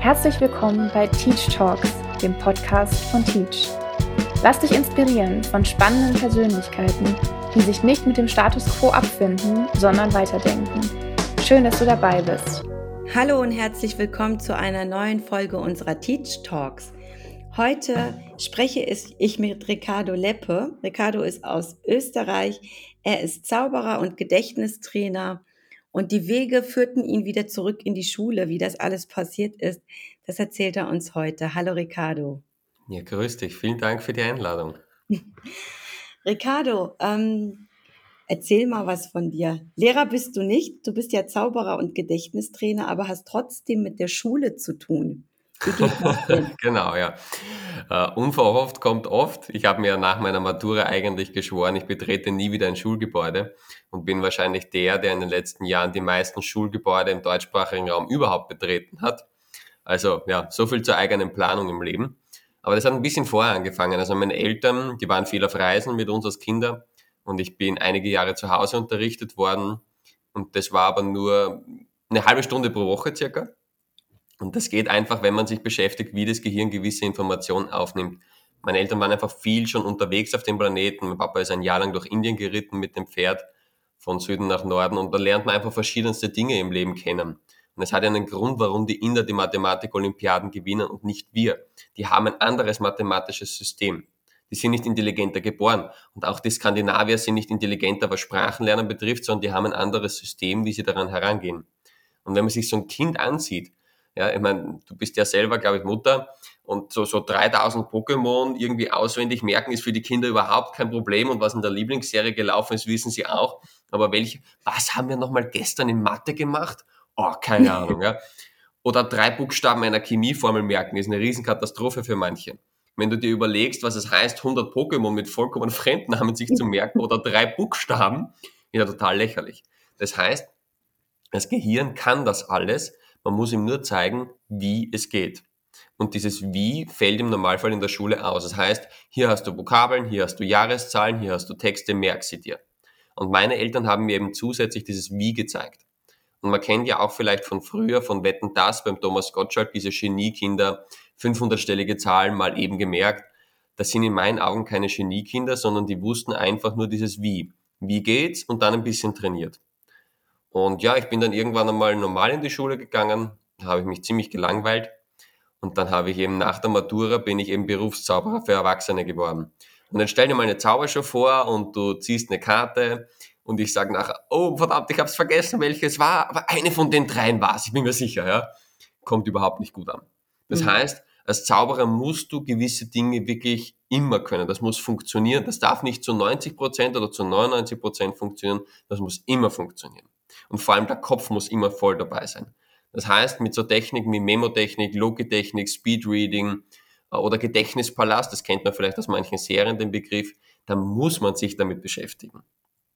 Herzlich willkommen bei Teach Talks, dem Podcast von Teach. Lass dich inspirieren von spannenden Persönlichkeiten, die sich nicht mit dem Status quo abfinden, sondern weiterdenken. Schön, dass du dabei bist. Hallo und herzlich willkommen zu einer neuen Folge unserer Teach Talks. Heute spreche ich mit Ricardo Leppe. Ricardo ist aus Österreich. Er ist Zauberer und Gedächtnistrainer und die Wege führten ihn wieder zurück in die Schule. Wie das alles passiert ist, das erzählt er uns heute. Hallo Ricardo. Ja, grüß dich. Vielen Dank für die Einladung. Ricardo, ähm, erzähl mal was von dir. Lehrer bist du nicht. Du bist ja Zauberer und Gedächtnistrainer, aber hast trotzdem mit der Schule zu tun. genau, ja. Uh, unverhofft kommt oft. Ich habe mir nach meiner Matura eigentlich geschworen, ich betrete nie wieder ein Schulgebäude und bin wahrscheinlich der, der in den letzten Jahren die meisten Schulgebäude im deutschsprachigen Raum überhaupt betreten hat. Also ja, so viel zur eigenen Planung im Leben. Aber das hat ein bisschen vorher angefangen. Also meine Eltern, die waren viel auf Reisen mit uns als Kinder und ich bin einige Jahre zu Hause unterrichtet worden und das war aber nur eine halbe Stunde pro Woche circa. Und das geht einfach, wenn man sich beschäftigt, wie das Gehirn gewisse Informationen aufnimmt. Meine Eltern waren einfach viel schon unterwegs auf dem Planeten. Mein Papa ist ein Jahr lang durch Indien geritten mit dem Pferd von Süden nach Norden und da lernt man einfach verschiedenste Dinge im Leben kennen. Und es hat einen Grund, warum die Inder die Mathematik-Olympiaden gewinnen und nicht wir. Die haben ein anderes mathematisches System. Die sind nicht intelligenter geboren. Und auch die Skandinavier sind nicht intelligenter, was Sprachenlernen betrifft, sondern die haben ein anderes System, wie sie daran herangehen. Und wenn man sich so ein Kind ansieht, ja, ich meine, du bist ja selber, glaube ich, Mutter und so, so 3000 Pokémon irgendwie auswendig merken ist für die Kinder überhaupt kein Problem und was in der Lieblingsserie gelaufen ist, wissen sie auch. Aber welche, was haben wir nochmal gestern in Mathe gemacht? Oh, keine Ahnung, ja. Oder drei Buchstaben einer Chemieformel merken ist eine Riesenkatastrophe für manche. Wenn du dir überlegst, was es heißt, 100 Pokémon mit vollkommen Fremdnamen sich zu merken oder drei Buchstaben, ist ja total lächerlich. Das heißt, das Gehirn kann das alles, man muss ihm nur zeigen, wie es geht. Und dieses Wie fällt im Normalfall in der Schule aus. Das heißt, hier hast du Vokabeln, hier hast du Jahreszahlen, hier hast du Texte, merk sie dir. Und meine Eltern haben mir eben zusätzlich dieses Wie gezeigt. Und man kennt ja auch vielleicht von früher, von Wetten das beim Thomas Gottschalk, diese Geniekinder, 500-stellige Zahlen mal eben gemerkt. Das sind in meinen Augen keine Geniekinder, sondern die wussten einfach nur dieses Wie. Wie geht's? Und dann ein bisschen trainiert. Und ja, ich bin dann irgendwann einmal normal in die Schule gegangen, da habe ich mich ziemlich gelangweilt. Und dann habe ich eben nach der Matura bin ich eben Berufszauberer für Erwachsene geworden. Und dann stell dir mal eine Zaubershow vor und du ziehst eine Karte und ich sage nachher, oh verdammt, ich habe es vergessen, welches war, aber eine von den dreien war es, ich bin mir sicher, ja. Kommt überhaupt nicht gut an. Das mhm. heißt, als Zauberer musst du gewisse Dinge wirklich immer können. Das muss funktionieren. Das darf nicht zu 90 Prozent oder zu 99 Prozent funktionieren. Das muss immer funktionieren. Und vor allem der Kopf muss immer voll dabei sein. Das heißt, mit so Techniken wie Memotechnik, Logitechnik, Speedreading äh, oder Gedächtnispalast, das kennt man vielleicht aus manchen Serien den Begriff, da muss man sich damit beschäftigen.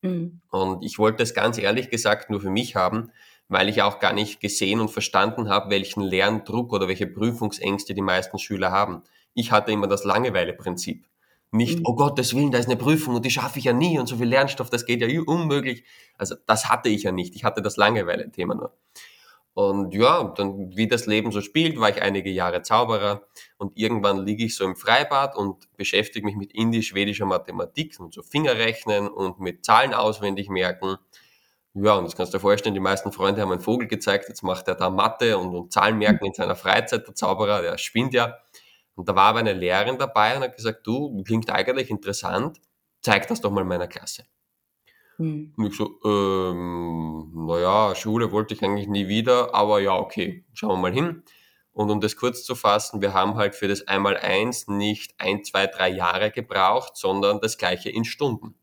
Mhm. Und ich wollte es ganz ehrlich gesagt nur für mich haben, weil ich auch gar nicht gesehen und verstanden habe, welchen Lerndruck oder welche Prüfungsängste die meisten Schüler haben. Ich hatte immer das Langeweile-Prinzip. Nicht, mhm. oh Gottes Willen, da ist eine Prüfung und die schaffe ich ja nie und so viel Lernstoff, das geht ja unmöglich. Also das hatte ich ja nicht. Ich hatte das Langeweile-Thema nur. Und ja, dann wie das Leben so spielt, war ich einige Jahre Zauberer und irgendwann liege ich so im Freibad und beschäftige mich mit indisch-schwedischer Mathematik und so Fingerrechnen und mit Zahlen auswendig merken. Ja, und das kannst du dir vorstellen, die meisten Freunde haben einen Vogel gezeigt, jetzt macht er da Mathe und, und Zahlen merken in seiner Freizeit, der Zauberer, der spinnt ja. Und da war aber eine Lehrerin dabei und hat gesagt, du, klingt eigentlich interessant, zeig das doch mal meiner Klasse. Hm. Und ich so, ähm, naja, Schule wollte ich eigentlich nie wieder, aber ja, okay, schauen wir mal hin. Und um das kurz zu fassen, wir haben halt für das Einmaleins nicht ein, zwei, drei Jahre gebraucht, sondern das gleiche in Stunden.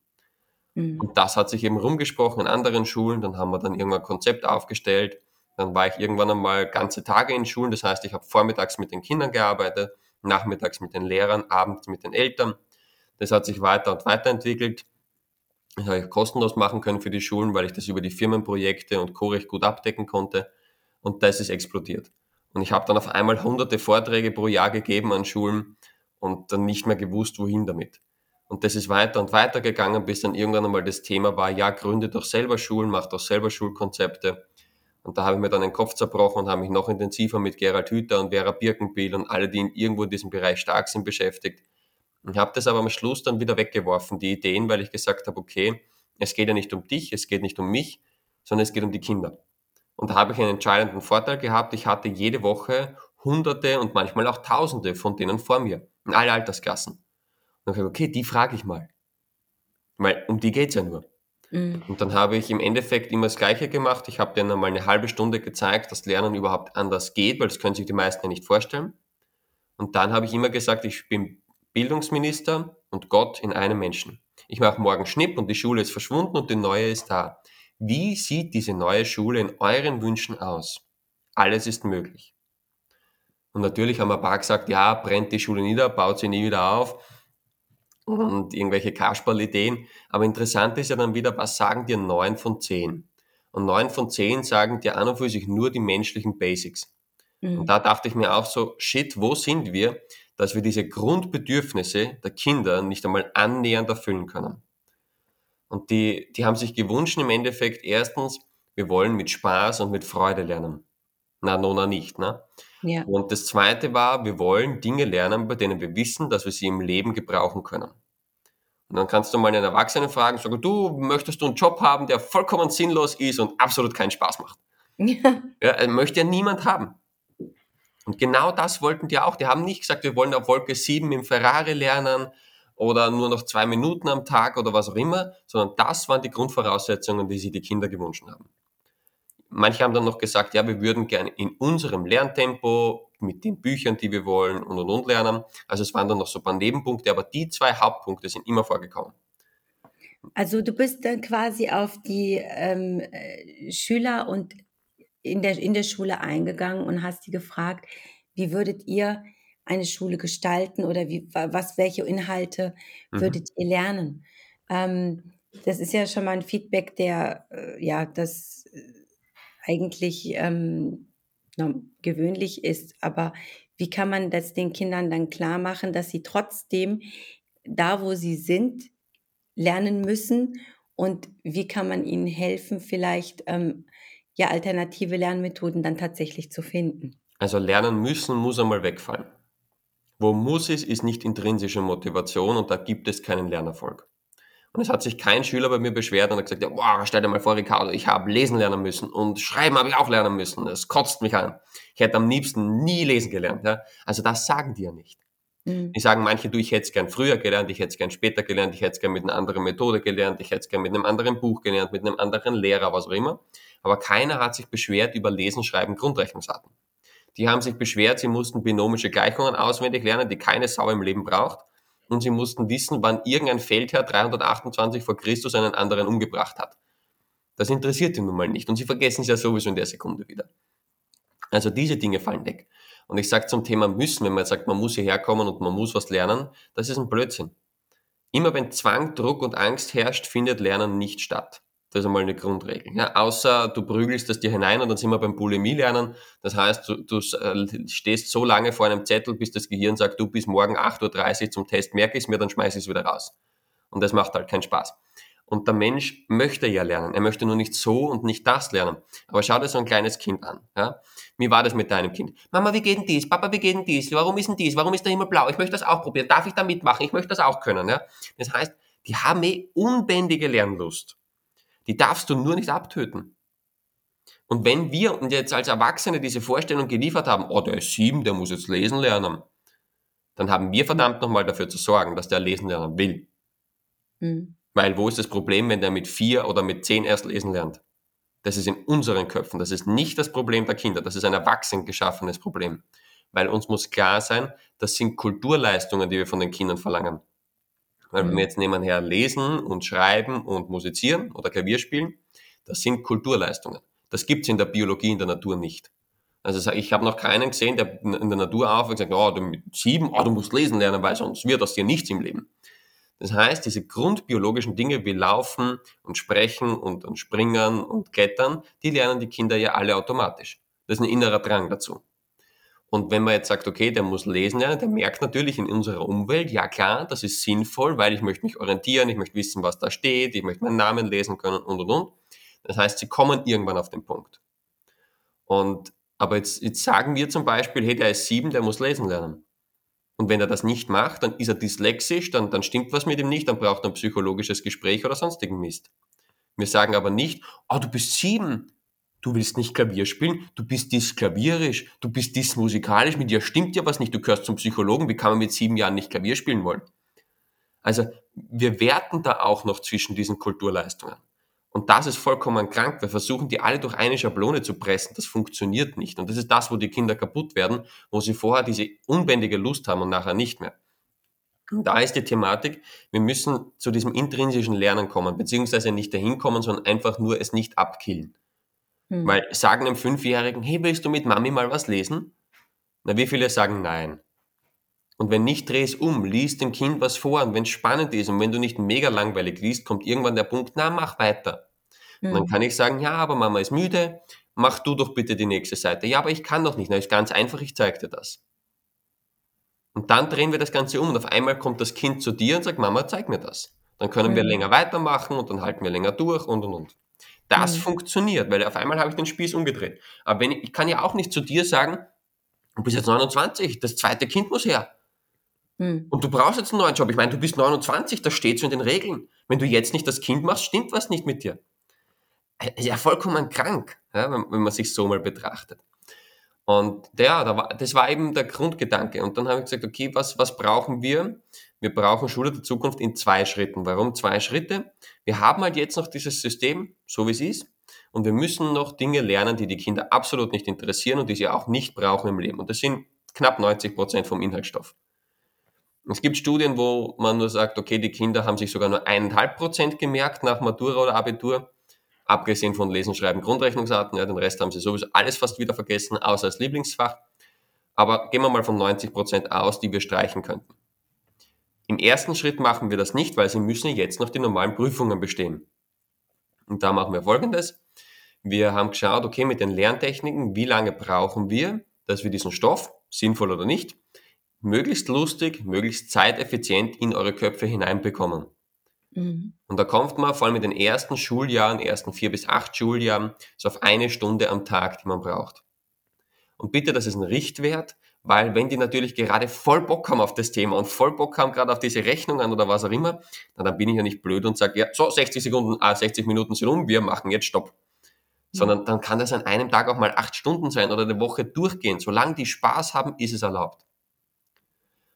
Mhm. Und das hat sich eben rumgesprochen in anderen Schulen, dann haben wir dann irgendwann ein Konzept aufgestellt, dann war ich irgendwann einmal ganze Tage in Schulen, das heißt, ich habe vormittags mit den Kindern gearbeitet, nachmittags mit den Lehrern, abends mit den Eltern. Das hat sich weiter und weiter entwickelt. Das habe ich kostenlos machen können für die Schulen, weil ich das über die Firmenprojekte und Co. recht gut abdecken konnte. Und das ist explodiert. Und ich habe dann auf einmal hunderte Vorträge pro Jahr gegeben an Schulen und dann nicht mehr gewusst, wohin damit. Und das ist weiter und weiter gegangen, bis dann irgendwann einmal das Thema war, ja, gründe doch selber Schulen, mach doch selber Schulkonzepte. Und da habe ich mir dann den Kopf zerbrochen und habe mich noch intensiver mit Gerald Hüther und Vera Birkenbiel und alle, die irgendwo in diesem Bereich stark sind, beschäftigt. Und habe das aber am Schluss dann wieder weggeworfen, die Ideen, weil ich gesagt habe, okay, es geht ja nicht um dich, es geht nicht um mich, sondern es geht um die Kinder. Und da habe ich einen entscheidenden Vorteil gehabt. Ich hatte jede Woche Hunderte und manchmal auch Tausende von denen vor mir, in alle Altersklassen. Und ich habe okay, die frage ich mal. Weil um die geht's ja nur. Mhm. Und dann habe ich im Endeffekt immer das Gleiche gemacht. Ich habe denen einmal eine halbe Stunde gezeigt, dass Lernen überhaupt anders geht, weil das können sich die meisten ja nicht vorstellen. Und dann habe ich immer gesagt, ich bin Bildungsminister und Gott in einem Menschen. Ich mache morgen Schnipp und die Schule ist verschwunden und die neue ist da. Wie sieht diese neue Schule in euren Wünschen aus? Alles ist möglich. Und natürlich haben ein paar gesagt, ja, brennt die Schule nieder, baut sie nie wieder auf und irgendwelche Kasperl-Ideen. Aber interessant ist ja dann wieder, was sagen dir neun von zehn? Und neun von zehn sagen dir an und für sich nur die menschlichen Basics. Mhm. Und da dachte ich mir auch so, shit, wo sind wir, dass wir diese Grundbedürfnisse der Kinder nicht einmal annähernd erfüllen können? Und die, die haben sich gewünscht im Endeffekt erstens, wir wollen mit Spaß und mit Freude lernen. Na, nona nicht, ne? Ja. Und das zweite war, wir wollen Dinge lernen, bei denen wir wissen, dass wir sie im Leben gebrauchen können. Und dann kannst du mal einen Erwachsenen fragen, sag, du, möchtest du einen Job haben, der vollkommen sinnlos ist und absolut keinen Spaß macht? Ja. ja möchte ja niemand haben. Und genau das wollten die auch. Die haben nicht gesagt, wir wollen auf Wolke 7 im Ferrari lernen oder nur noch zwei Minuten am Tag oder was auch immer, sondern das waren die Grundvoraussetzungen, die sich die Kinder gewünscht haben. Manche haben dann noch gesagt, ja, wir würden gerne in unserem Lerntempo mit den Büchern, die wir wollen und und und lernen. Also es waren dann noch so ein paar Nebenpunkte, aber die zwei Hauptpunkte sind immer vorgekommen. Also du bist dann quasi auf die ähm, äh, Schüler und in der, in der Schule eingegangen und hast die gefragt, wie würdet ihr eine Schule gestalten oder wie, was, welche Inhalte mhm. würdet mhm. ihr lernen? Ähm, das ist ja schon mal ein Feedback, der, äh, ja, das eigentlich ähm, gewöhnlich ist. Aber wie kann man das den Kindern dann klar machen, dass sie trotzdem da, wo sie sind, lernen müssen? Und wie kann man ihnen helfen, vielleicht ähm, ja alternative Lernmethoden dann tatsächlich zu finden? Also lernen müssen muss einmal wegfallen. Wo muss es, ist nicht intrinsische Motivation und da gibt es keinen Lernerfolg. Und es hat sich kein Schüler bei mir beschwert und hat gesagt, ja, boah, stell dir mal vor, Ricardo, ich habe lesen lernen müssen und schreiben habe ich auch lernen müssen. Das kotzt mich an. Ich hätte am liebsten nie lesen gelernt. Ja? Also das sagen die ja nicht. Mhm. Die sagen manche, du, ich hätte es gern früher gelernt, ich hätte es gern später gelernt, ich hätte es gern mit einer anderen Methode gelernt, ich hätte es gern mit einem anderen Buch gelernt, mit einem anderen Lehrer, was auch immer. Aber keiner hat sich beschwert über Lesen, Schreiben, Grundrechnungsarten. Die haben sich beschwert, sie mussten binomische Gleichungen auswendig lernen, die keine Sau im Leben braucht und sie mussten wissen, wann irgendein Feldherr 328 vor Christus einen anderen umgebracht hat. Das interessiert ihn nun mal nicht und sie vergessen es ja sowieso in der Sekunde wieder. Also diese Dinge fallen weg. Und ich sage zum Thema müssen, wenn man sagt, man muss hierher kommen und man muss was lernen, das ist ein Blödsinn. Immer wenn Zwang, Druck und Angst herrscht, findet Lernen nicht statt. Das ist einmal eine Grundregel. Ja, außer du prügelst das dir hinein und dann sind wir beim Bulimie-Lernen. Das heißt, du, du äh, stehst so lange vor einem Zettel, bis das Gehirn sagt, du bis morgen 8.30 Uhr zum Test, merke ich es mir, dann schmeiße ich es wieder raus. Und das macht halt keinen Spaß. Und der Mensch möchte ja lernen. Er möchte nur nicht so und nicht das lernen. Aber schau dir so ein kleines Kind an. Ja? Wie war das mit deinem Kind? Mama, wie geht denn dies? Papa, wie geht denn dies? Warum ist denn dies? Warum ist der Himmel blau? Ich möchte das auch probieren. Darf ich da mitmachen? Ich möchte das auch können. Ja? Das heißt, die haben eh unbändige Lernlust. Die darfst du nur nicht abtöten. Und wenn wir uns jetzt als Erwachsene diese Vorstellung geliefert haben, oh, der ist sieben, der muss jetzt lesen lernen, dann haben wir verdammt nochmal dafür zu sorgen, dass der lesen lernen will. Mhm. Weil wo ist das Problem, wenn der mit vier oder mit zehn erst lesen lernt? Das ist in unseren Köpfen. Das ist nicht das Problem der Kinder. Das ist ein erwachsen geschaffenes Problem. Weil uns muss klar sein, das sind Kulturleistungen, die wir von den Kindern verlangen. Weil wenn wir jetzt nebenher lesen und schreiben und musizieren oder Klavier spielen, das sind Kulturleistungen. Das gibt's in der Biologie, in der Natur nicht. Also ich habe noch keinen gesehen, der in der Natur aufwächst und sagt, oh, du mit sieben, oh, du musst lesen lernen, weil sonst wird aus dir nichts im Leben. Das heißt, diese grundbiologischen Dinge wie Laufen und Sprechen und, und Springen und Klettern, die lernen die Kinder ja alle automatisch. Das ist ein innerer Drang dazu. Und wenn man jetzt sagt, okay, der muss lesen lernen, der merkt natürlich in unserer Umwelt, ja klar, das ist sinnvoll, weil ich möchte mich orientieren, ich möchte wissen, was da steht, ich möchte meinen Namen lesen können und und und. Das heißt, sie kommen irgendwann auf den Punkt. Und, aber jetzt, jetzt sagen wir zum Beispiel, hey, der ist sieben, der muss lesen lernen. Und wenn er das nicht macht, dann ist er dyslexisch, dann, dann stimmt was mit ihm nicht, dann braucht er ein psychologisches Gespräch oder sonstigen Mist. Wir sagen aber nicht, oh, du bist sieben, du willst nicht Klavier spielen, du bist dysklavierisch, du bist dysmusikalisch, mit dir stimmt ja was nicht, du gehörst zum Psychologen, wie kann man mit sieben Jahren nicht Klavier spielen wollen? Also wir werten da auch noch zwischen diesen Kulturleistungen. Und das ist vollkommen krank. Wir versuchen die alle durch eine Schablone zu pressen. Das funktioniert nicht. Und das ist das, wo die Kinder kaputt werden, wo sie vorher diese unbändige Lust haben und nachher nicht mehr. Und da ist die Thematik, wir müssen zu diesem intrinsischen Lernen kommen, beziehungsweise nicht dahin kommen, sondern einfach nur es nicht abkillen. Hm. Weil sagen einem Fünfjährigen, hey, willst du mit Mami mal was lesen? Na, wie viele sagen nein? Und wenn nicht, dreh es um, lies dem Kind was vor und wenn es spannend ist und wenn du nicht mega langweilig liest, kommt irgendwann der Punkt, na, mach weiter. Mhm. Und dann hm. kann ich sagen, ja, aber Mama ist müde, mach du doch bitte die nächste Seite. Ja, aber ich kann doch nicht. Na, ist ganz einfach, ich zeig dir das. Und dann drehen wir das Ganze um und auf einmal kommt das Kind zu dir und sagt, Mama, zeig mir das. Dann können mhm. wir hm. länger weitermachen und dann halten wir länger durch und und und. Das mhm. funktioniert, weil auf einmal habe ich den Spieß umgedreht. Aber wenn ich, ich kann ja auch nicht zu dir sagen, du bist jetzt 29, das zweite Kind muss her. Hm. Und du brauchst jetzt einen neuen Job. Ich meine, du bist 29, das steht so in den Regeln. Wenn du jetzt nicht das Kind machst, stimmt was nicht mit dir. Ist ja vollkommen krank, ja, wenn, wenn, man sich so mal betrachtet. Und ja, da war, das war eben der Grundgedanke. Und dann habe ich gesagt, okay, was, was brauchen wir? Wir brauchen Schule der Zukunft in zwei Schritten. Warum zwei Schritte? Wir haben halt jetzt noch dieses System, so wie es ist. Und wir müssen noch Dinge lernen, die die Kinder absolut nicht interessieren und die sie auch nicht brauchen im Leben. Und das sind knapp 90 Prozent vom Inhaltsstoff. Es gibt Studien, wo man nur sagt, okay, die Kinder haben sich sogar nur eineinhalb Prozent gemerkt nach Matura oder Abitur, abgesehen von Lesen, Schreiben, Grundrechnungsarten. Ja, den Rest haben sie sowieso alles fast wieder vergessen, außer als Lieblingsfach. Aber gehen wir mal von 90 Prozent aus, die wir streichen könnten. Im ersten Schritt machen wir das nicht, weil sie müssen jetzt noch die normalen Prüfungen bestehen. Und da machen wir Folgendes. Wir haben geschaut, okay, mit den Lerntechniken, wie lange brauchen wir, dass wir diesen Stoff, sinnvoll oder nicht, möglichst lustig, möglichst zeiteffizient in eure Köpfe hineinbekommen. Mhm. Und da kommt man vor allem in den ersten Schuljahren, ersten vier bis acht Schuljahren, so auf eine Stunde am Tag, die man braucht. Und bitte, das ist ein Richtwert, weil wenn die natürlich gerade voll Bock haben auf das Thema und voll Bock haben gerade auf diese Rechnungen oder was auch immer, dann bin ich ja nicht blöd und sage, ja, so 60 Sekunden, ah, 60 Minuten sind um, wir machen jetzt Stopp. Sondern dann kann das an einem Tag auch mal acht Stunden sein oder eine Woche durchgehen. Solange die Spaß haben, ist es erlaubt.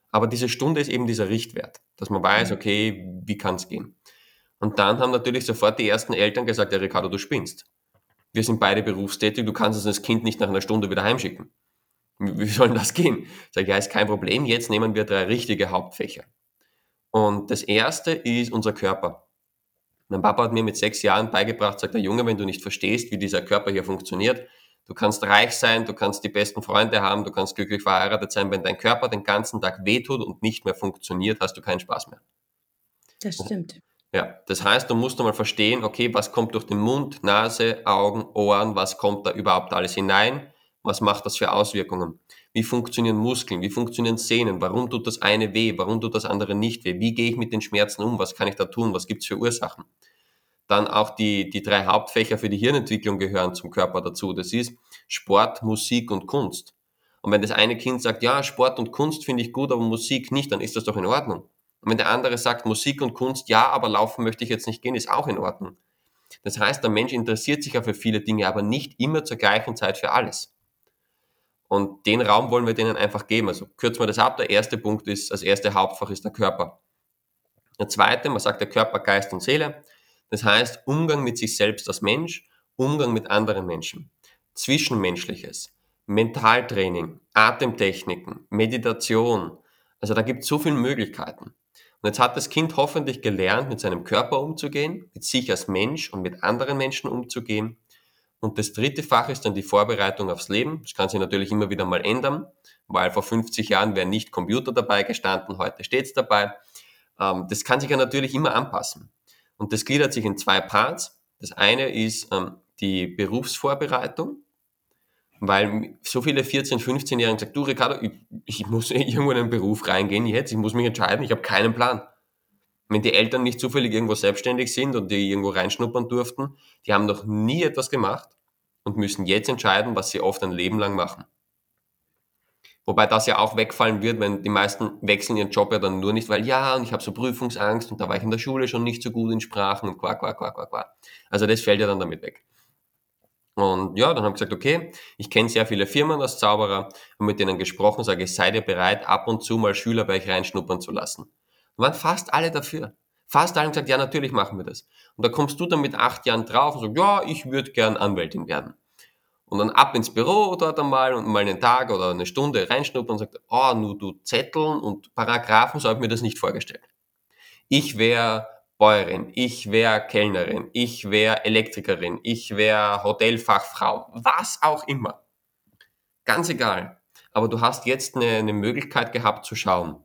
Aber diese Stunde ist eben dieser Richtwert, dass man weiß, okay, wie kann es gehen. Und dann haben natürlich sofort die ersten Eltern gesagt, ja Ricardo, du spinnst. Wir sind beide berufstätig, du kannst das Kind nicht nach einer Stunde wieder heimschicken. Wie soll das gehen? Sag ich, ja, ist kein Problem, jetzt nehmen wir drei richtige Hauptfächer. Und das erste ist unser Körper. Mein Papa hat mir mit sechs Jahren beigebracht, sagt der Junge, wenn du nicht verstehst, wie dieser Körper hier funktioniert, Du kannst reich sein, du kannst die besten Freunde haben, du kannst glücklich verheiratet sein. Wenn dein Körper den ganzen Tag wehtut und nicht mehr funktioniert, hast du keinen Spaß mehr. Das stimmt. Ja, das heißt, du musst mal verstehen, okay, was kommt durch den Mund, Nase, Augen, Ohren, was kommt da überhaupt alles hinein? Was macht das für Auswirkungen? Wie funktionieren Muskeln? Wie funktionieren Sehnen? Warum tut das eine weh? Warum tut das andere nicht weh? Wie gehe ich mit den Schmerzen um? Was kann ich da tun? Was gibt's für Ursachen? Dann auch die, die drei Hauptfächer für die Hirnentwicklung gehören zum Körper dazu. Das ist Sport, Musik und Kunst. Und wenn das eine Kind sagt, ja, Sport und Kunst finde ich gut, aber Musik nicht, dann ist das doch in Ordnung. Und wenn der andere sagt, Musik und Kunst, ja, aber laufen möchte ich jetzt nicht gehen, ist auch in Ordnung. Das heißt, der Mensch interessiert sich ja für viele Dinge, aber nicht immer zur gleichen Zeit für alles. Und den Raum wollen wir denen einfach geben. Also kürzen wir das ab. Der erste Punkt ist, das erste Hauptfach ist der Körper. Der zweite, man sagt der Körper, Geist und Seele. Das heißt, Umgang mit sich selbst als Mensch, Umgang mit anderen Menschen, Zwischenmenschliches, Mentaltraining, Atemtechniken, Meditation. Also da gibt es so viele Möglichkeiten. Und jetzt hat das Kind hoffentlich gelernt, mit seinem Körper umzugehen, mit sich als Mensch und mit anderen Menschen umzugehen. Und das dritte Fach ist dann die Vorbereitung aufs Leben. Das kann sich natürlich immer wieder mal ändern, weil vor 50 Jahren wäre nicht Computer dabei gestanden, heute steht es dabei. Ähm, das kann sich ja natürlich immer anpassen. Und das gliedert sich in zwei Parts. Das eine ist ähm, die Berufsvorbereitung, weil so viele 14-, 15-Jährige sagen, du Ricardo, ich, ich, muss irgendwo in einen Beruf reingehen jetzt, ich muss mich entscheiden, ich habe keinen Plan. Wenn die Eltern nicht zufällig irgendwo selbstständig sind und die irgendwo reinschnuppern durften, die haben noch nie etwas gemacht, und müssen jetzt entscheiden, was sie oft ein Leben lang machen. Wobei das ja auch wegfallen wird, wenn die meisten wechseln ihren Job ja dann nur nicht, weil ja, und ich habe so Prüfungsangst und da war ich in der Schule schon nicht so gut in Sprachen und quack, quack, quack, quack, quack. Also das fällt ja dann damit weg. Und ja, dann haben wir gesagt, okay, ich kenne sehr viele Firmen als Zauberer und mit denen gesprochen, sage ich, seid ihr bereit, ab und zu mal Schüler bei euch reinschnuppern zu lassen? Waren fast alle dafür. Fast alle haben gesagt, ja, natürlich machen wir das. Und da kommst du dann mit acht Jahren drauf und sagst, ja, ich würde gern Anwältin werden. Und dann ab ins Büro dort einmal und mal einen Tag oder eine Stunde reinschnuppern und sagt, oh, nur du Zetteln und Paragraphen, so habe ich mir das nicht vorgestellt. Ich wäre Bäuerin, ich wäre Kellnerin, ich wäre Elektrikerin, ich wäre Hotelfachfrau, was auch immer. Ganz egal. Aber du hast jetzt eine, eine Möglichkeit gehabt zu schauen.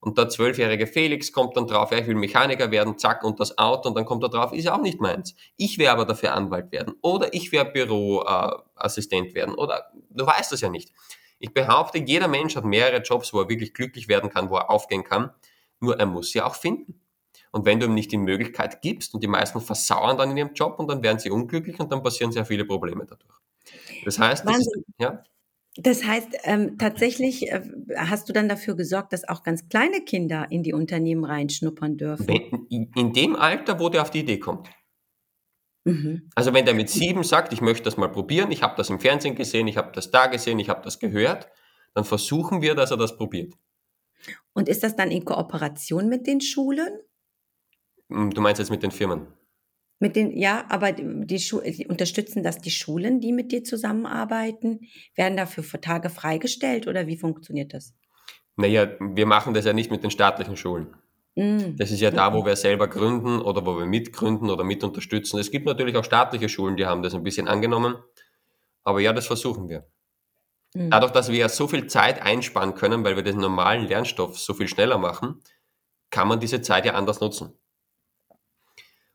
Und der zwölfjährige Felix kommt dann drauf, ja, ich will Mechaniker werden, zack, und das Auto, und dann kommt er drauf, ist ja auch nicht meins. Ich wäre aber dafür Anwalt werden. Oder ich wäre Büroassistent äh, werden. Oder du weißt das ja nicht. Ich behaupte, jeder Mensch hat mehrere Jobs, wo er wirklich glücklich werden kann, wo er aufgehen kann. Nur er muss sie auch finden. Und wenn du ihm nicht die Möglichkeit gibst, und die meisten versauern dann in ihrem Job und dann werden sie unglücklich und dann passieren sehr viele Probleme dadurch. Das heißt, das ist, ja. Das heißt, ähm, tatsächlich äh, hast du dann dafür gesorgt, dass auch ganz kleine Kinder in die Unternehmen reinschnuppern dürfen? Wenn, in dem Alter, wo der auf die Idee kommt. Mhm. Also wenn der mit sieben sagt, ich möchte das mal probieren, ich habe das im Fernsehen gesehen, ich habe das da gesehen, ich habe das gehört, dann versuchen wir, dass er das probiert. Und ist das dann in Kooperation mit den Schulen? Hm, du meinst jetzt mit den Firmen? Mit den, ja, aber die, die unterstützen das die Schulen, die mit dir zusammenarbeiten? Werden dafür für Tage freigestellt oder wie funktioniert das? Naja, wir machen das ja nicht mit den staatlichen Schulen. Mm. Das ist ja da, wo wir selber gründen oder wo wir mitgründen oder mit unterstützen. Es gibt natürlich auch staatliche Schulen, die haben das ein bisschen angenommen. Aber ja, das versuchen wir. Mm. Dadurch, dass wir ja so viel Zeit einsparen können, weil wir den normalen Lernstoff so viel schneller machen, kann man diese Zeit ja anders nutzen.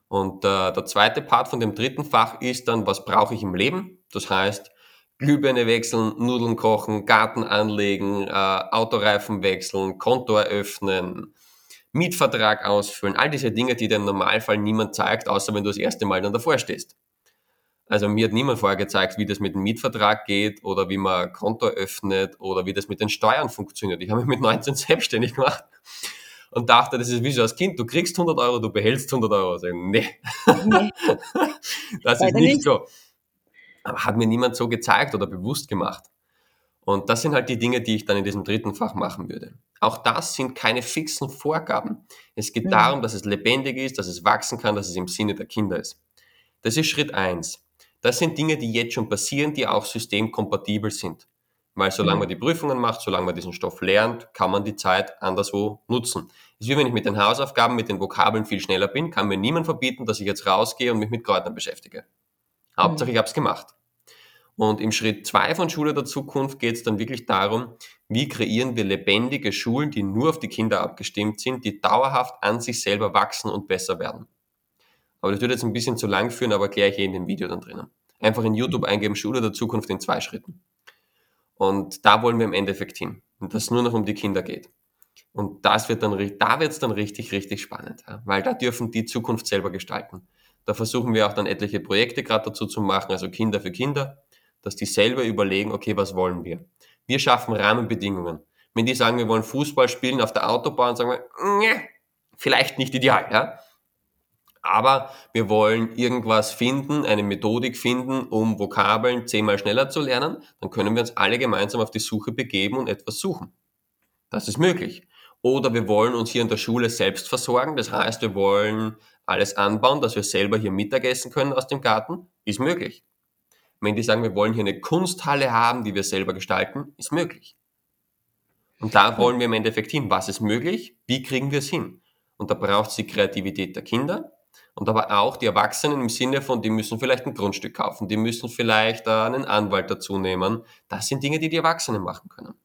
Und äh, der zweite Part von dem dritten Fach ist dann, was brauche ich im Leben? Das heißt, Glühbirne wechseln, Nudeln kochen, Garten anlegen, äh, Autoreifen wechseln, Konto eröffnen, Mietvertrag ausfüllen, all diese Dinge, die dir im Normalfall niemand zeigt, außer wenn du das erste Mal dann davor stehst. Also mir hat niemand vorher gezeigt, wie das mit dem Mietvertrag geht oder wie man Konto öffnet oder wie das mit den Steuern funktioniert. Ich habe mich mit 19 selbstständig gemacht und dachte, das ist wie so als Kind, du kriegst 100 Euro, du behältst 100 Euro. Also, nee, nee. das ist nicht, nicht so. Aber hat mir niemand so gezeigt oder bewusst gemacht. Und das sind halt die Dinge, die ich dann in diesem dritten Fach machen würde. Auch das sind keine fixen Vorgaben. Es geht mhm. darum, dass es lebendig ist, dass es wachsen kann, dass es im Sinne der Kinder ist. Das ist Schritt eins. Das sind Dinge, die jetzt schon passieren, die auch systemkompatibel sind. Weil solange mhm. man die Prüfungen macht, solange man diesen Stoff lernt, kann man die Zeit anderswo nutzen. Ist wie wenn ich mit den Hausaufgaben, mit den Vokabeln viel schneller bin, kann mir niemand verbieten, dass ich jetzt rausgehe und mich mit Kräutern beschäftige. Hauptsache, ich habe es gemacht. Und im Schritt zwei von Schule der Zukunft geht es dann wirklich darum, wie kreieren wir lebendige Schulen, die nur auf die Kinder abgestimmt sind, die dauerhaft an sich selber wachsen und besser werden. Aber das würde jetzt ein bisschen zu lang führen, aber erkläre ich eh in dem Video dann drinnen. Einfach in YouTube eingeben, Schule der Zukunft in zwei Schritten. Und da wollen wir im Endeffekt hin. Und dass es nur noch um die Kinder geht. Und das wird dann, da wird es dann richtig, richtig spannend, weil da dürfen die Zukunft selber gestalten. Da versuchen wir auch dann etliche Projekte gerade dazu zu machen, also Kinder für Kinder, dass die selber überlegen, okay, was wollen wir? Wir schaffen Rahmenbedingungen. Wenn die sagen, wir wollen Fußball spielen auf der Autobahn, sagen wir, vielleicht nicht ideal, ja. Aber wir wollen irgendwas finden, eine Methodik finden, um Vokabeln zehnmal schneller zu lernen. Dann können wir uns alle gemeinsam auf die Suche begeben und etwas suchen. Das ist möglich. Oder wir wollen uns hier in der Schule selbst versorgen. Das heißt, wir wollen alles anbauen, dass wir selber hier Mittagessen können aus dem Garten. Ist möglich. Wenn die sagen, wir wollen hier eine Kunsthalle haben, die wir selber gestalten, ist möglich. Und da wollen wir im Endeffekt hin. Was ist möglich? Wie kriegen wir es hin? Und da braucht es die Kreativität der Kinder, und aber auch die Erwachsenen im Sinne von, die müssen vielleicht ein Grundstück kaufen, die müssen vielleicht äh, einen Anwalt dazu nehmen. Das sind Dinge, die die Erwachsenen machen können.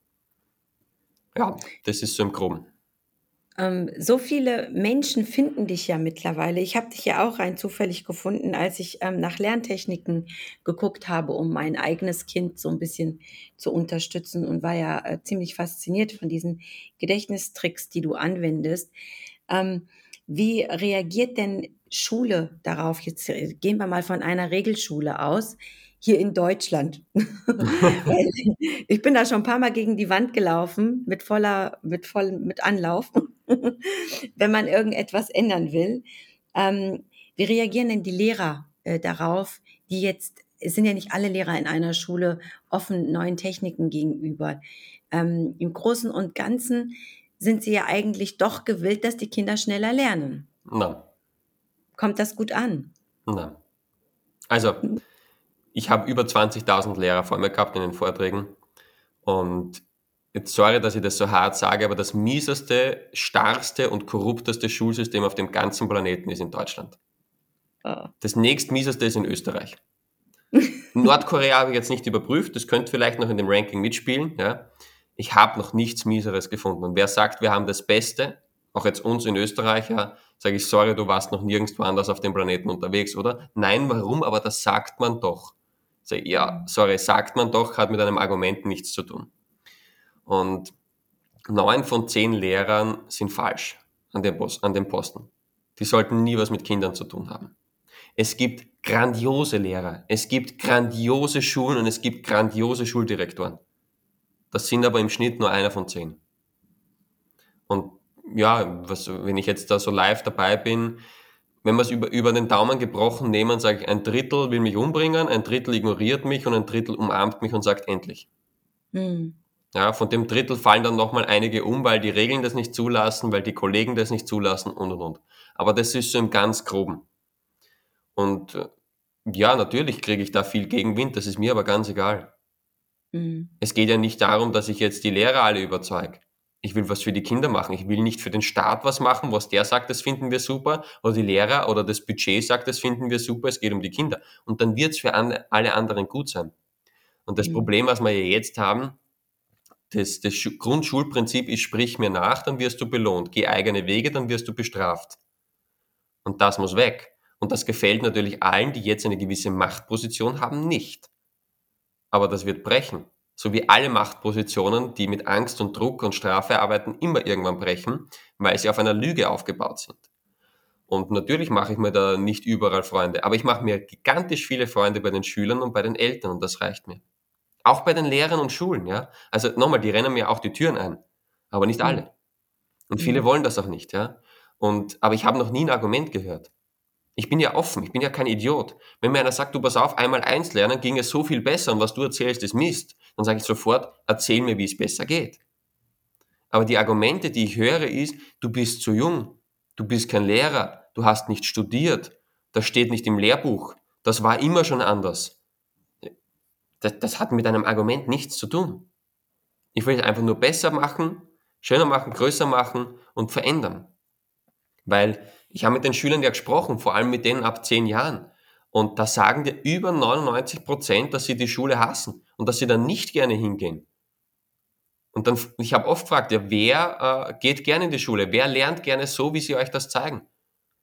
Ja, das ist so im Groben. Ähm, so viele Menschen finden dich ja mittlerweile. Ich habe dich ja auch rein zufällig gefunden, als ich ähm, nach Lerntechniken geguckt habe, um mein eigenes Kind so ein bisschen zu unterstützen und war ja äh, ziemlich fasziniert von diesen Gedächtnistricks, die du anwendest. Ähm, wie reagiert denn Schule darauf? Jetzt äh, gehen wir mal von einer Regelschule aus. hier in Deutschland. ich bin da schon ein paar Mal gegen die Wand gelaufen mit voller, mit voll, mit Anlauf, wenn man irgendetwas ändern will. Ähm, wie reagieren denn die Lehrer äh, darauf, die jetzt, es sind ja nicht alle Lehrer in einer Schule offen neuen Techniken gegenüber. Ähm, Im Großen und Ganzen sind sie ja eigentlich doch gewillt, dass die Kinder schneller lernen. Nein. Kommt das gut an? Nein. Also, ich habe über 20.000 Lehrer vor mir gehabt in den Vorträgen und jetzt sorry, dass ich das so hart sage, aber das mieseste, starrste und korrupteste Schulsystem auf dem ganzen Planeten ist in Deutschland. Oh. Das nächstmieseste ist in Österreich. Nordkorea habe ich jetzt nicht überprüft, das könnte vielleicht noch in dem Ranking mitspielen. Ja. Ich habe noch nichts Mieseres gefunden. Und wer sagt, wir haben das Beste, auch jetzt uns in Österreich, ja, sage ich, sorry, du warst noch nirgendwo anders auf dem Planeten unterwegs, oder? Nein, warum? Aber das sagt man doch. Sag, ja, sorry, sagt man doch, hat mit einem Argument nichts zu tun. Und neun von zehn Lehrern sind falsch an dem, Post, an dem Posten. Die sollten nie was mit Kindern zu tun haben. Es gibt grandiose Lehrer, es gibt grandiose Schulen und es gibt grandiose Schuldirektoren. Das sind aber im Schnitt nur einer von zehn. Und ja, was, wenn ich jetzt da so live dabei bin, wenn wir es über, über den Daumen gebrochen nehmen, sage ich, ein Drittel will mich umbringen, ein Drittel ignoriert mich und ein Drittel umarmt mich und sagt endlich. Mhm. Ja, von dem Drittel fallen dann nochmal einige um, weil die Regeln das nicht zulassen, weil die Kollegen das nicht zulassen und und und. Aber das ist so im ganz groben. Und äh, ja, natürlich kriege ich da viel Gegenwind, das ist mir aber ganz egal. Mhm. Es geht ja nicht darum, dass ich jetzt die Lehrer alle überzeuge ich will was für die Kinder machen. Ich will nicht für den Staat was machen, was der sagt, das finden wir super, oder die Lehrer oder das Budget sagt, das finden wir super, es geht um die Kinder. Und dann wird es für alle anderen gut sein. Und das mhm. Problem, was wir jetzt haben, das, das Grundschulprinzip ist, sprich mir nach, dann wirst du belohnt. Geh eigene Wege, dann wirst du bestraft. Und das muss weg. Und das gefällt natürlich allen, die jetzt eine gewisse Machtposition haben, nicht. Aber das wird brechen so wie alle Machtpositionen, die mit Angst und Druck und Strafe arbeiten, immer irgendwann brechen, weil sie auf einer Lüge aufgebaut sind. Und natürlich mache ich mir da nicht überall Freunde, aber ich mache mir gigantisch viele Freunde bei den Schülern und bei den Eltern und das reicht mir. Auch bei den Lehrern und Schulen, ja. Also nochmal, die rennen mir auch die Türen ein, aber nicht alle. Und viele wollen das auch nicht, ja. Und, aber ich habe noch nie ein Argument gehört. Ich bin ja offen, ich bin ja kein Idiot. Wenn mir einer sagt, du pass auf, einmal eins lernen, ging es so viel besser und was du erzählst, ist Mist, dann sage ich sofort, erzähl mir, wie es besser geht. Aber die Argumente, die ich höre, ist, du bist zu jung, du bist kein Lehrer, du hast nicht studiert, das steht nicht im Lehrbuch, das war immer schon anders. Das, das hat mit einem Argument nichts zu tun. Ich will es einfach nur besser machen, schöner machen, größer machen und verändern. Weil ich habe mit den Schülern ja gesprochen, vor allem mit denen ab zehn Jahren. Und da sagen dir über 99 Prozent, dass sie die Schule hassen und dass sie dann nicht gerne hingehen. Und dann, ich habe oft gefragt, ja, wer äh, geht gerne in die Schule? Wer lernt gerne so, wie sie euch das zeigen?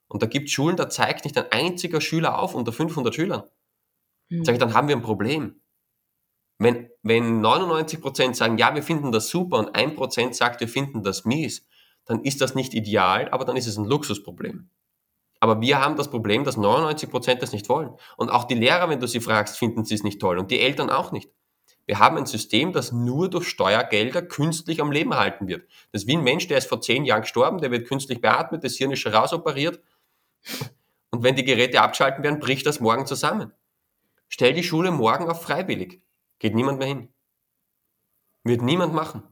Und da gibt Schulen, da zeigt nicht ein einziger Schüler auf unter 500 Schülern. Mhm. Sag ich, dann haben wir ein Problem. Wenn, wenn 99 Prozent sagen, ja, wir finden das super und ein Prozent sagt, wir finden das mies, dann ist das nicht ideal, aber dann ist es ein Luxusproblem. Aber wir haben das Problem, dass 99 Prozent das nicht wollen. Und auch die Lehrer, wenn du sie fragst, finden sie es nicht toll. Und die Eltern auch nicht. Wir haben ein System, das nur durch Steuergelder künstlich am Leben erhalten wird. Das ist wie ein Mensch, der ist vor zehn Jahren gestorben, der wird künstlich beatmet, das Hirn ist schon rausoperiert. Und wenn die Geräte abschalten werden, bricht das morgen zusammen. Stell die Schule morgen auf freiwillig. Geht niemand mehr hin. Wird niemand machen.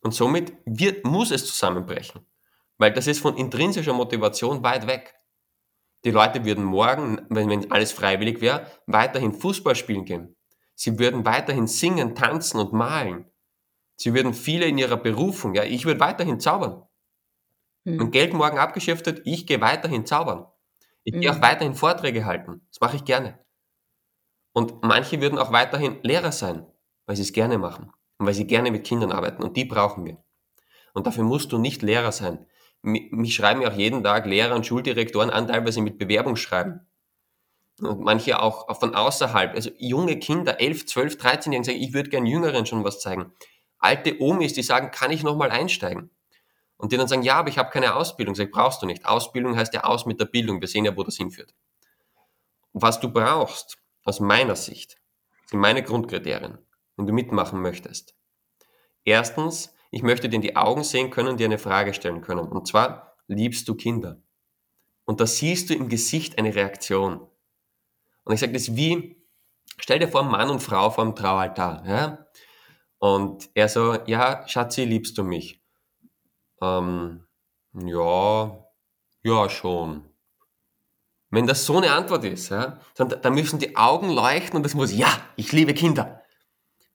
Und somit wird, muss es zusammenbrechen. Weil das ist von intrinsischer Motivation weit weg. Die Leute würden morgen, wenn, wenn alles freiwillig wäre, weiterhin Fußball spielen gehen. Sie würden weiterhin singen, tanzen und malen. Sie würden viele in ihrer Berufung, ja, ich würde weiterhin zaubern. Mhm. Und Geld morgen abgeschäftet, ich gehe weiterhin zaubern. Ich mhm. gehe auch weiterhin Vorträge halten. Das mache ich gerne. Und manche würden auch weiterhin Lehrer sein, weil sie es gerne machen und weil sie gerne mit Kindern arbeiten und die brauchen wir. Und dafür musst du nicht Lehrer sein. Mich schreiben ja auch jeden Tag Lehrer und Schuldirektoren an, teilweise mit Bewerbungsschreiben. Und manche auch von außerhalb, also junge Kinder, 11, 12, 13 Jahre, sagen, ich würde gern Jüngeren schon was zeigen. Alte Omis, die sagen, kann ich nochmal einsteigen? Und die dann sagen, ja, aber ich habe keine Ausbildung. Sag, brauchst du nicht. Ausbildung heißt ja aus mit der Bildung. Wir sehen ja, wo das hinführt. Was du brauchst, aus meiner Sicht, sind meine Grundkriterien, wenn du mitmachen möchtest. Erstens, ich möchte dir in die Augen sehen können und dir eine Frage stellen können. Und zwar, liebst du Kinder? Und da siehst du im Gesicht eine Reaktion. Und ich sage das wie, stell dir vor, Mann und Frau vor dem Traualtar. Ja? Und er so, ja, Schatzi, liebst du mich? Ähm, ja, ja, schon. Wenn das so eine Antwort ist, ja, dann, dann müssen die Augen leuchten und es muss, ja, ich liebe Kinder.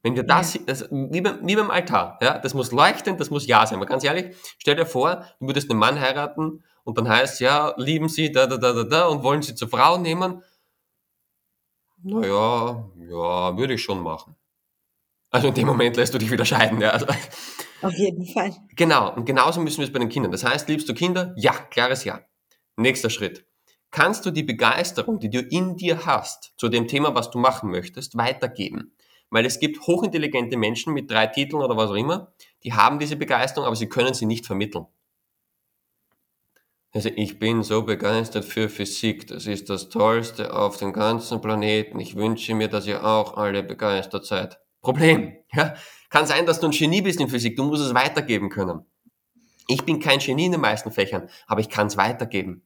Wenn wir das, das wie, beim, wie beim Altar, ja, das muss leuchten, das muss Ja sein. Aber ganz ehrlich, stell dir vor, du würdest einen Mann heiraten und dann heißt, ja, lieben Sie da, da, da, da, da und wollen Sie zur Frau nehmen. Naja, ja, würde ich schon machen. Also in dem Moment lässt du dich wieder scheiden, ja. Also, Auf jeden Fall. Genau, und genauso müssen wir es bei den Kindern. Das heißt, liebst du Kinder? Ja, klares Ja. Nächster Schritt. Kannst du die Begeisterung, die du in dir hast, zu dem Thema, was du machen möchtest, weitergeben? Weil es gibt hochintelligente Menschen mit drei Titeln oder was auch immer, die haben diese Begeisterung, aber sie können sie nicht vermitteln. Also ich bin so begeistert für Physik, das ist das Tollste auf dem ganzen Planeten. Ich wünsche mir, dass ihr auch alle begeistert seid. Problem, ja. Kann sein, dass du ein Genie bist in Physik, du musst es weitergeben können. Ich bin kein Genie in den meisten Fächern, aber ich kann es weitergeben.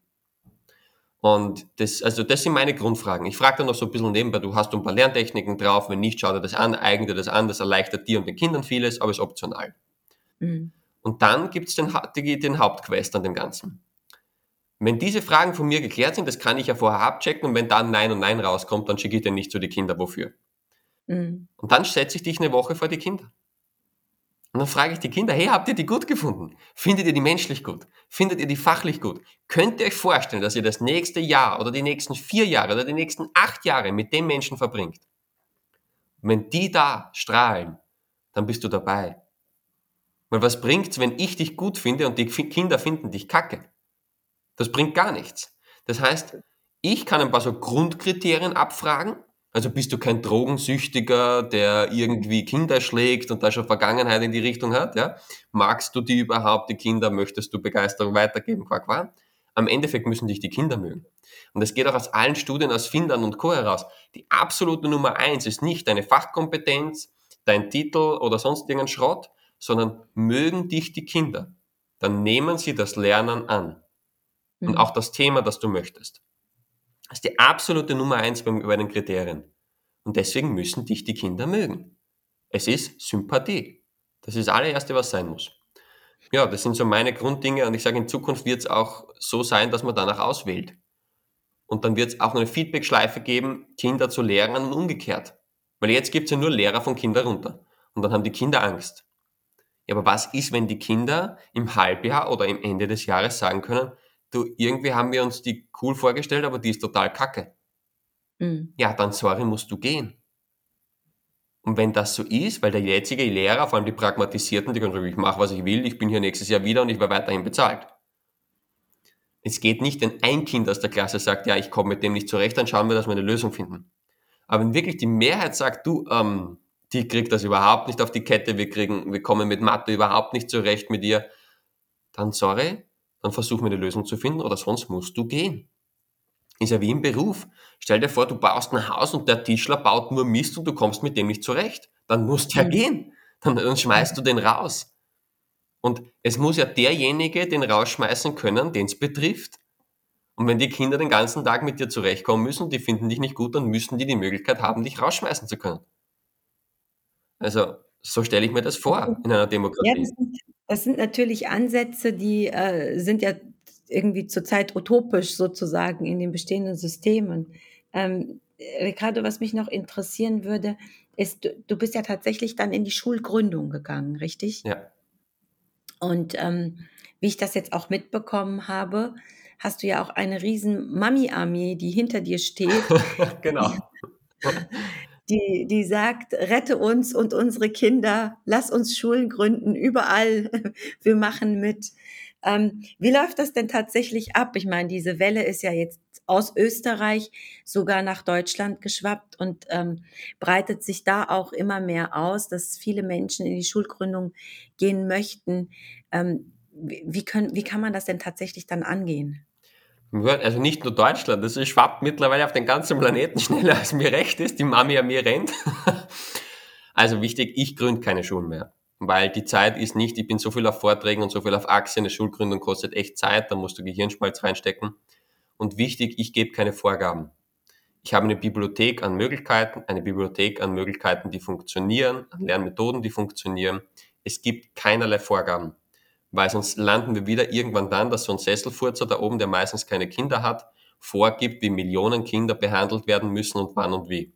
Und das, also das sind meine Grundfragen. Ich frage dann noch so ein bisschen nebenbei, du hast ein paar Lerntechniken drauf, wenn nicht, schau dir das an, eigne dir das an, das erleichtert dir und den Kindern vieles, aber ist optional. Mhm. Und dann gibt's den, den Hauptquest an dem Ganzen. Wenn diese Fragen von mir geklärt sind, das kann ich ja vorher abchecken und wenn dann Nein und Nein rauskommt, dann schicke ich den nicht zu den Kindern. Wofür? Mhm. Und dann setze ich dich eine Woche vor die Kinder. Und dann frage ich die Kinder, hey, habt ihr die gut gefunden? Findet ihr die menschlich gut? Findet ihr die fachlich gut? Könnt ihr euch vorstellen, dass ihr das nächste Jahr oder die nächsten vier Jahre oder die nächsten acht Jahre mit dem Menschen verbringt? wenn die da strahlen, dann bist du dabei. Weil was bringt's, wenn ich dich gut finde und die Kinder finden dich kacke? Das bringt gar nichts. Das heißt, ich kann ein paar so Grundkriterien abfragen. Also bist du kein Drogensüchtiger, der irgendwie Kinder schlägt und da schon Vergangenheit in die Richtung hat, ja? Magst du die überhaupt, die Kinder? Möchtest du Begeisterung weitergeben? Quack, quack. Am Endeffekt müssen dich die Kinder mögen. Und es geht auch aus allen Studien aus Findern und Co. heraus. Die absolute Nummer eins ist nicht deine Fachkompetenz, dein Titel oder sonst irgendein Schrott, sondern mögen dich die Kinder. Dann nehmen sie das Lernen an mhm. und auch das Thema, das du möchtest. Das ist die absolute Nummer eins bei, den Kriterien. Und deswegen müssen dich die Kinder mögen. Es ist Sympathie. Das ist das allererste, was sein muss. Ja, das sind so meine Grunddinge und ich sage, in Zukunft wird es auch so sein, dass man danach auswählt. Und dann wird es auch eine Feedback-Schleife geben, Kinder zu Lehrern und umgekehrt. Weil jetzt gibt es ja nur Lehrer von Kindern runter. Und dann haben die Kinder Angst. Ja, aber was ist, wenn die Kinder im Halbjahr oder im Ende des Jahres sagen können, du, irgendwie haben wir uns die cool vorgestellt, aber die ist total kacke. Mhm. Ja, dann sorry, musst du gehen. Und wenn das so ist, weil der jetzige Lehrer, vor allem die Pragmatisierten, die können sagen, ich mache, was ich will, ich bin hier nächstes Jahr wieder und ich werde weiterhin bezahlt. Es geht nicht, wenn ein Kind aus der Klasse sagt, ja, ich komme mit dem nicht zurecht, dann schauen wir, dass wir eine Lösung finden. Aber wenn wirklich die Mehrheit sagt, du, ähm, die kriegt das überhaupt nicht auf die Kette, wir kriegen, wir kommen mit Mathe überhaupt nicht zurecht mit ihr, dann sorry, dann versuch mir eine Lösung zu finden oder sonst musst du gehen. Ist ja wie im Beruf. Stell dir vor, du baust ein Haus und der Tischler baut nur Mist und du kommst mit dem nicht zurecht. Dann musst du ja mhm. gehen. Dann, dann schmeißt du den raus. Und es muss ja derjenige den rausschmeißen können, den es betrifft. Und wenn die Kinder den ganzen Tag mit dir zurechtkommen müssen und die finden dich nicht gut, dann müssen die die Möglichkeit haben, dich rausschmeißen zu können. Also, so stelle ich mir das vor in einer Demokratie. Ja, das, sind, das sind natürlich Ansätze, die äh, sind ja irgendwie zurzeit utopisch sozusagen in den bestehenden Systemen. Ähm, Ricardo, was mich noch interessieren würde, ist, du, bist ja tatsächlich dann in die Schulgründung gegangen, richtig? Ja. Und ähm, wie ich das jetzt auch mitbekommen habe, hast du ja auch eine riesen Mami-Armee, die hinter dir steht. genau. die, die sagt, rette uns und unsere Kinder, lass uns Schulen gründen, überall, wir machen mit. Ähm, wie läuft das denn tatsächlich ab? Ich meine, diese Welle ist ja jetzt aus Österreich sogar nach Deutschland geschwappt und ähm, breitet sich da auch immer mehr aus, dass viele Menschen in die Schulgründung gehen möchten. Ähm, wie, können, wie kann man das denn tatsächlich dann angehen? Also nicht nur Deutschland, das schwappt mittlerweile auf den ganzen Planeten schneller, als mir recht ist, die Mami an mir rennt. Also wichtig, ich gründe keine Schulen mehr. Weil die Zeit ist nicht, ich bin so viel auf Vorträgen und so viel auf Aktien, eine Schulgründung kostet echt Zeit, da musst du Gehirnschmalz reinstecken. Und wichtig, ich gebe keine Vorgaben. Ich habe eine Bibliothek an Möglichkeiten, eine Bibliothek an Möglichkeiten, die funktionieren, an Lernmethoden, die funktionieren. Es gibt keinerlei Vorgaben weil sonst landen wir wieder irgendwann dann, dass so ein Sesselfurzer da oben, der meistens keine Kinder hat, vorgibt, wie Millionen Kinder behandelt werden müssen und wann und wie.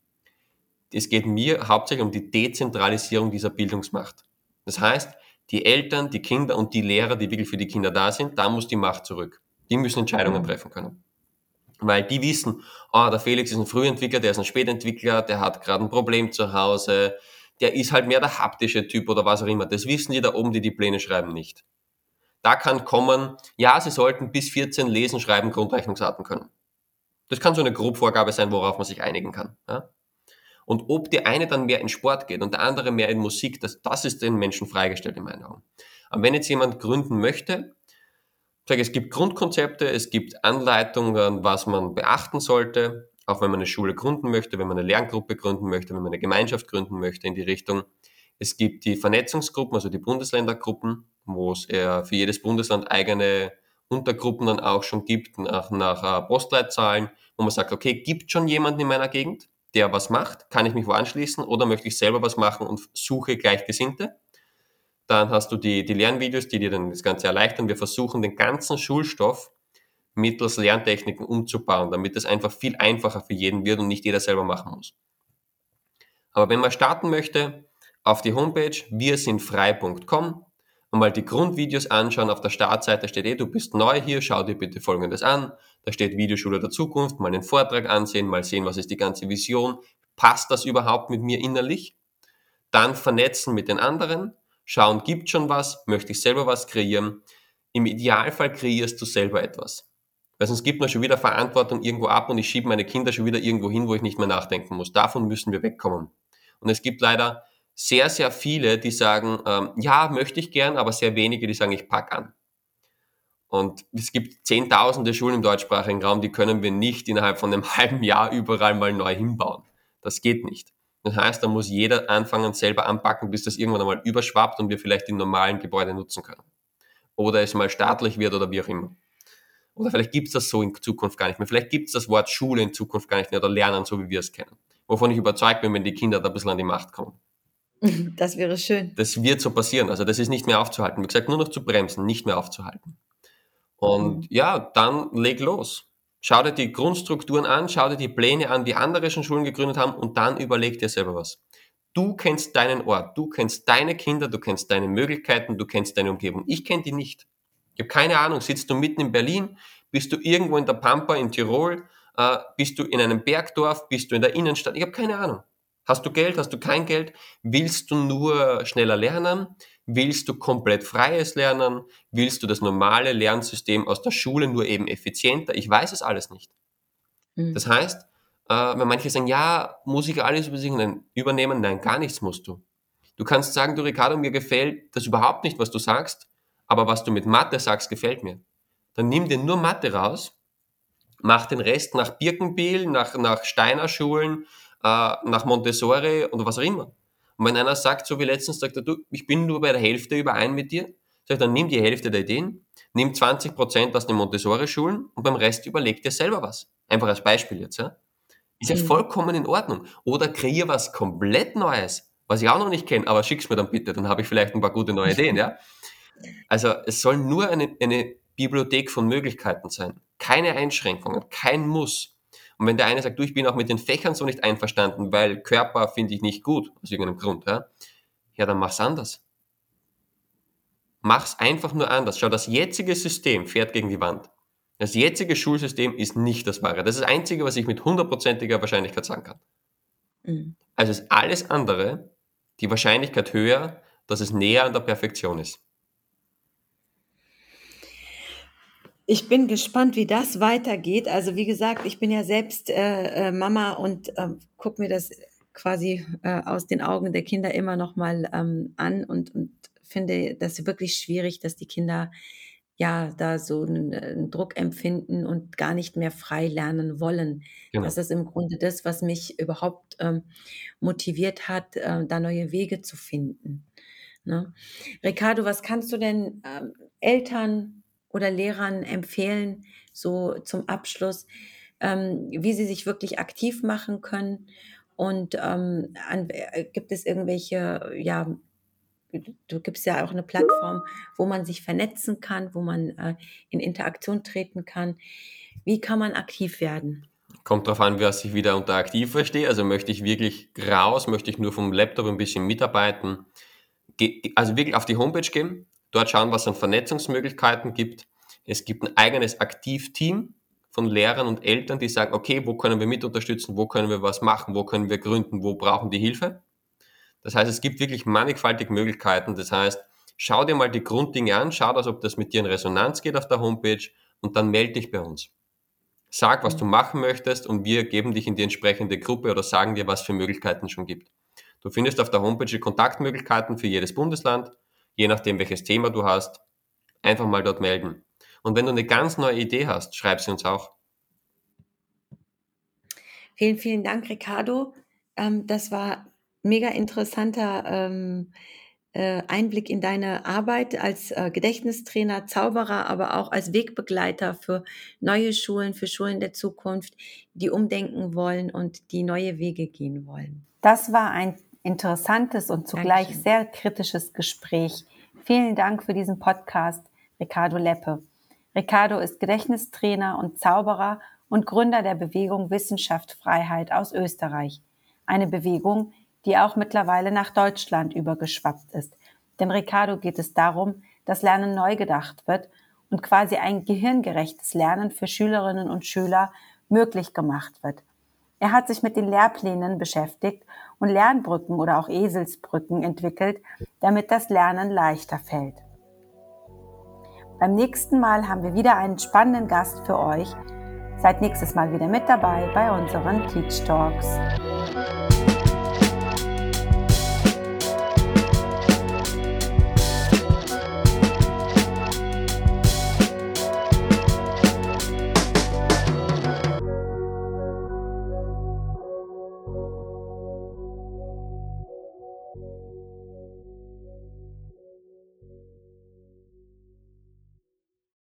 Es geht mir hauptsächlich um die Dezentralisierung dieser Bildungsmacht. Das heißt, die Eltern, die Kinder und die Lehrer, die wirklich für die Kinder da sind, da muss die Macht zurück. Die müssen Entscheidungen mhm. treffen können. Weil die wissen, oh, der Felix ist ein Frühentwickler, der ist ein Spätentwickler, der hat gerade ein Problem zu Hause, der ist halt mehr der haptische Typ oder was auch immer. Das wissen die da oben, die die Pläne schreiben, nicht. Da kann kommen, ja, Sie sollten bis 14 lesen, schreiben, Grundrechnungsarten können. Das kann so eine Grobvorgabe sein, worauf man sich einigen kann. Ja? Und ob der eine dann mehr in Sport geht und der andere mehr in Musik, das, das ist den Menschen freigestellt in meinen Augen. Aber wenn jetzt jemand gründen möchte, sage es gibt Grundkonzepte, es gibt Anleitungen, was man beachten sollte, auch wenn man eine Schule gründen möchte, wenn man eine Lerngruppe gründen möchte, wenn man eine Gemeinschaft gründen möchte in die Richtung. Es gibt die Vernetzungsgruppen, also die Bundesländergruppen, wo es äh, für jedes Bundesland eigene Untergruppen dann auch schon gibt, nach, nach äh, Postleitzahlen, wo man sagt, okay, gibt schon jemanden in meiner Gegend, der was macht, kann ich mich wo anschließen oder möchte ich selber was machen und suche Gleichgesinnte. Dann hast du die, die Lernvideos, die dir dann das Ganze erleichtern. Wir versuchen den ganzen Schulstoff mittels Lerntechniken umzubauen, damit es einfach viel einfacher für jeden wird und nicht jeder selber machen muss. Aber wenn man starten möchte, auf die Homepage wir sind frei.com und mal die Grundvideos anschauen. Auf der Startseite steht eh, du bist neu hier, schau dir bitte Folgendes an. Da steht Videoschule der Zukunft, mal den Vortrag ansehen, mal sehen, was ist die ganze Vision. Passt das überhaupt mit mir innerlich? Dann vernetzen mit den anderen, schauen, gibt schon was, möchte ich selber was kreieren. Im Idealfall kreierst du selber etwas. Weil sonst gibt man schon wieder Verantwortung irgendwo ab und ich schiebe meine Kinder schon wieder irgendwo hin, wo ich nicht mehr nachdenken muss. Davon müssen wir wegkommen. Und es gibt leider sehr, sehr viele, die sagen, ähm, ja, möchte ich gern, aber sehr wenige, die sagen, ich pack an. Und es gibt zehntausende Schulen im deutschsprachigen Raum, die können wir nicht innerhalb von einem halben Jahr überall mal neu hinbauen. Das geht nicht. Das heißt, da muss jeder anfangen, selber anpacken, bis das irgendwann einmal überschwappt und wir vielleicht die normalen Gebäude nutzen können. Oder es mal staatlich wird oder wie auch immer. Oder vielleicht gibt es das so in Zukunft gar nicht mehr. Vielleicht gibt es das Wort Schule in Zukunft gar nicht mehr oder Lernen, so wie wir es kennen. Wovon ich überzeugt bin, wenn die Kinder da ein bisschen an die Macht kommen. Das wäre schön. Das wird so passieren. Also das ist nicht mehr aufzuhalten. Wie gesagt, nur noch zu bremsen, nicht mehr aufzuhalten. Und mhm. ja, dann leg los. Schau dir die Grundstrukturen an, schau dir die Pläne an, die andere schon Schulen gegründet haben und dann überleg dir selber was. Du kennst deinen Ort, du kennst deine Kinder, du kennst deine Möglichkeiten, du kennst deine Umgebung. Ich kenne die nicht. Ich habe keine Ahnung, sitzt du mitten in Berlin, bist du irgendwo in der Pampa in Tirol, äh, bist du in einem Bergdorf, bist du in der Innenstadt, ich habe keine Ahnung. Hast du Geld? Hast du kein Geld? Willst du nur schneller lernen? Willst du komplett freies Lernen? Willst du das normale Lernsystem aus der Schule nur eben effizienter? Ich weiß es alles nicht. Mhm. Das heißt, äh, wenn manche sagen, ja, muss ich alles übernehmen? Nein, gar nichts musst du. Du kannst sagen, du Ricardo, mir gefällt das überhaupt nicht, was du sagst, aber was du mit Mathe sagst, gefällt mir. Dann nimm dir nur Mathe raus, mach den Rest nach Birkenbiel, nach, nach Steiner Schulen, nach Montessori und was auch immer. Und wenn einer sagt, so wie letztens, sagt er, du, ich bin nur bei der Hälfte überein mit dir, sagt dann nimm die Hälfte der Ideen, nimm 20 Prozent aus den Montessori-Schulen und beim Rest überleg dir selber was. Einfach als Beispiel jetzt, ja. Ist ja mhm. vollkommen in Ordnung. Oder kreier was komplett Neues, was ich auch noch nicht kenne, aber schick's mir dann bitte, dann habe ich vielleicht ein paar gute neue Ideen, ja. Also es soll nur eine, eine Bibliothek von Möglichkeiten sein. Keine Einschränkungen, kein Muss. Und wenn der eine sagt, du, ich bin auch mit den Fächern so nicht einverstanden, weil Körper finde ich nicht gut, aus irgendeinem Grund, ja, ja dann mach's anders. Mach's einfach nur anders. Schau, das jetzige System fährt gegen die Wand. Das jetzige Schulsystem ist nicht das wahre. Das ist das Einzige, was ich mit hundertprozentiger Wahrscheinlichkeit sagen kann. Mhm. Also ist alles andere die Wahrscheinlichkeit höher, dass es näher an der Perfektion ist. Ich bin gespannt, wie das weitergeht. Also wie gesagt, ich bin ja selbst äh, äh, Mama und äh, gucke mir das quasi äh, aus den Augen der Kinder immer noch mal ähm, an und, und finde das wirklich schwierig, dass die Kinder ja, da so einen, äh, 'n Druck empfinden und gar nicht mehr frei lernen wollen. Genau. Das ist im Grunde das, was mich überhaupt, ähm, motiviert hat, äh, da neue Wege zu finden, ne? Ricardo, was kannst du denn, ähm, Eltern oder Lehrern empfehlen, so zum Abschluss, ähm, wie sie sich wirklich aktiv machen können? Und, ähm, an äh, gibt es irgendwelche, ja du gibst ja auch eine Plattform, wo man sich vernetzen kann, wo man, äh, in Interaktion treten kann. Wie kann man aktiv werden? Kommt darauf an, was ich wieder unter aktiv verstehe. Also möchte ich wirklich raus, möchte ich nur vom Laptop ein bisschen mitarbeiten. Also wirklich auf die Homepage gehen, dort schauen, was es an Vernetzungsmöglichkeiten gibt. Es gibt ein eigenes Aktivteam von Lehrern und Eltern, die sagen, okay, wo können wir mit unterstützen, wo können wir was machen, wo können wir gründen, wo brauchen die Hilfe. Das heißt, es gibt wirklich mannigfaltige Möglichkeiten. Das heißt, schau dir mal die Grunddinge an, schau, dass, ob das mit dir in Resonanz geht auf der Homepage und dann melde dich bei uns. Sag, was du mhm. machen möchtest und wir geben dich in die entsprechende Gruppe oder sagen dir, was für Möglichkeiten schon gibt. Du findest auf der Homepage Kontaktmöglichkeiten für jedes Bundesland, je nachdem, welches Thema du hast. Einfach mal dort melden. Und wenn du eine ganz neue Idee hast, schreib sie uns auch. Vielen, vielen Dank, Ricardo. Ähm, das war mega interessanter ähm, äh, Einblick in deine Arbeit als äh, Gedächtnistrainer, Zauberer, aber auch als Wegbegleiter für neue Schulen, für Schulen der Zukunft, die umdenken wollen und die neue Wege gehen wollen. Das war ein interessantes und zugleich Dankeschön. sehr kritisches Gespräch. Vielen Dank für diesen Podcast, Ricardo Leppe. Ricardo ist Gedächtnistrainer und Zauberer und Gründer der Bewegung Wissenschaft Freiheit aus Österreich. Eine Bewegung, die auch mittlerweile nach Deutschland übergeschwappt ist. Denn Ricardo geht es darum, dass Lernen neu gedacht wird und quasi ein gehirngerechtes Lernen für Schülerinnen und Schüler möglich gemacht wird. Er hat sich mit den Lehrplänen beschäftigt und Lernbrücken oder auch Eselsbrücken entwickelt, damit das Lernen leichter fällt. Beim nächsten Mal haben wir wieder einen spannenden Gast für euch. Seid nächstes Mal wieder mit dabei bei unseren Teach Talks.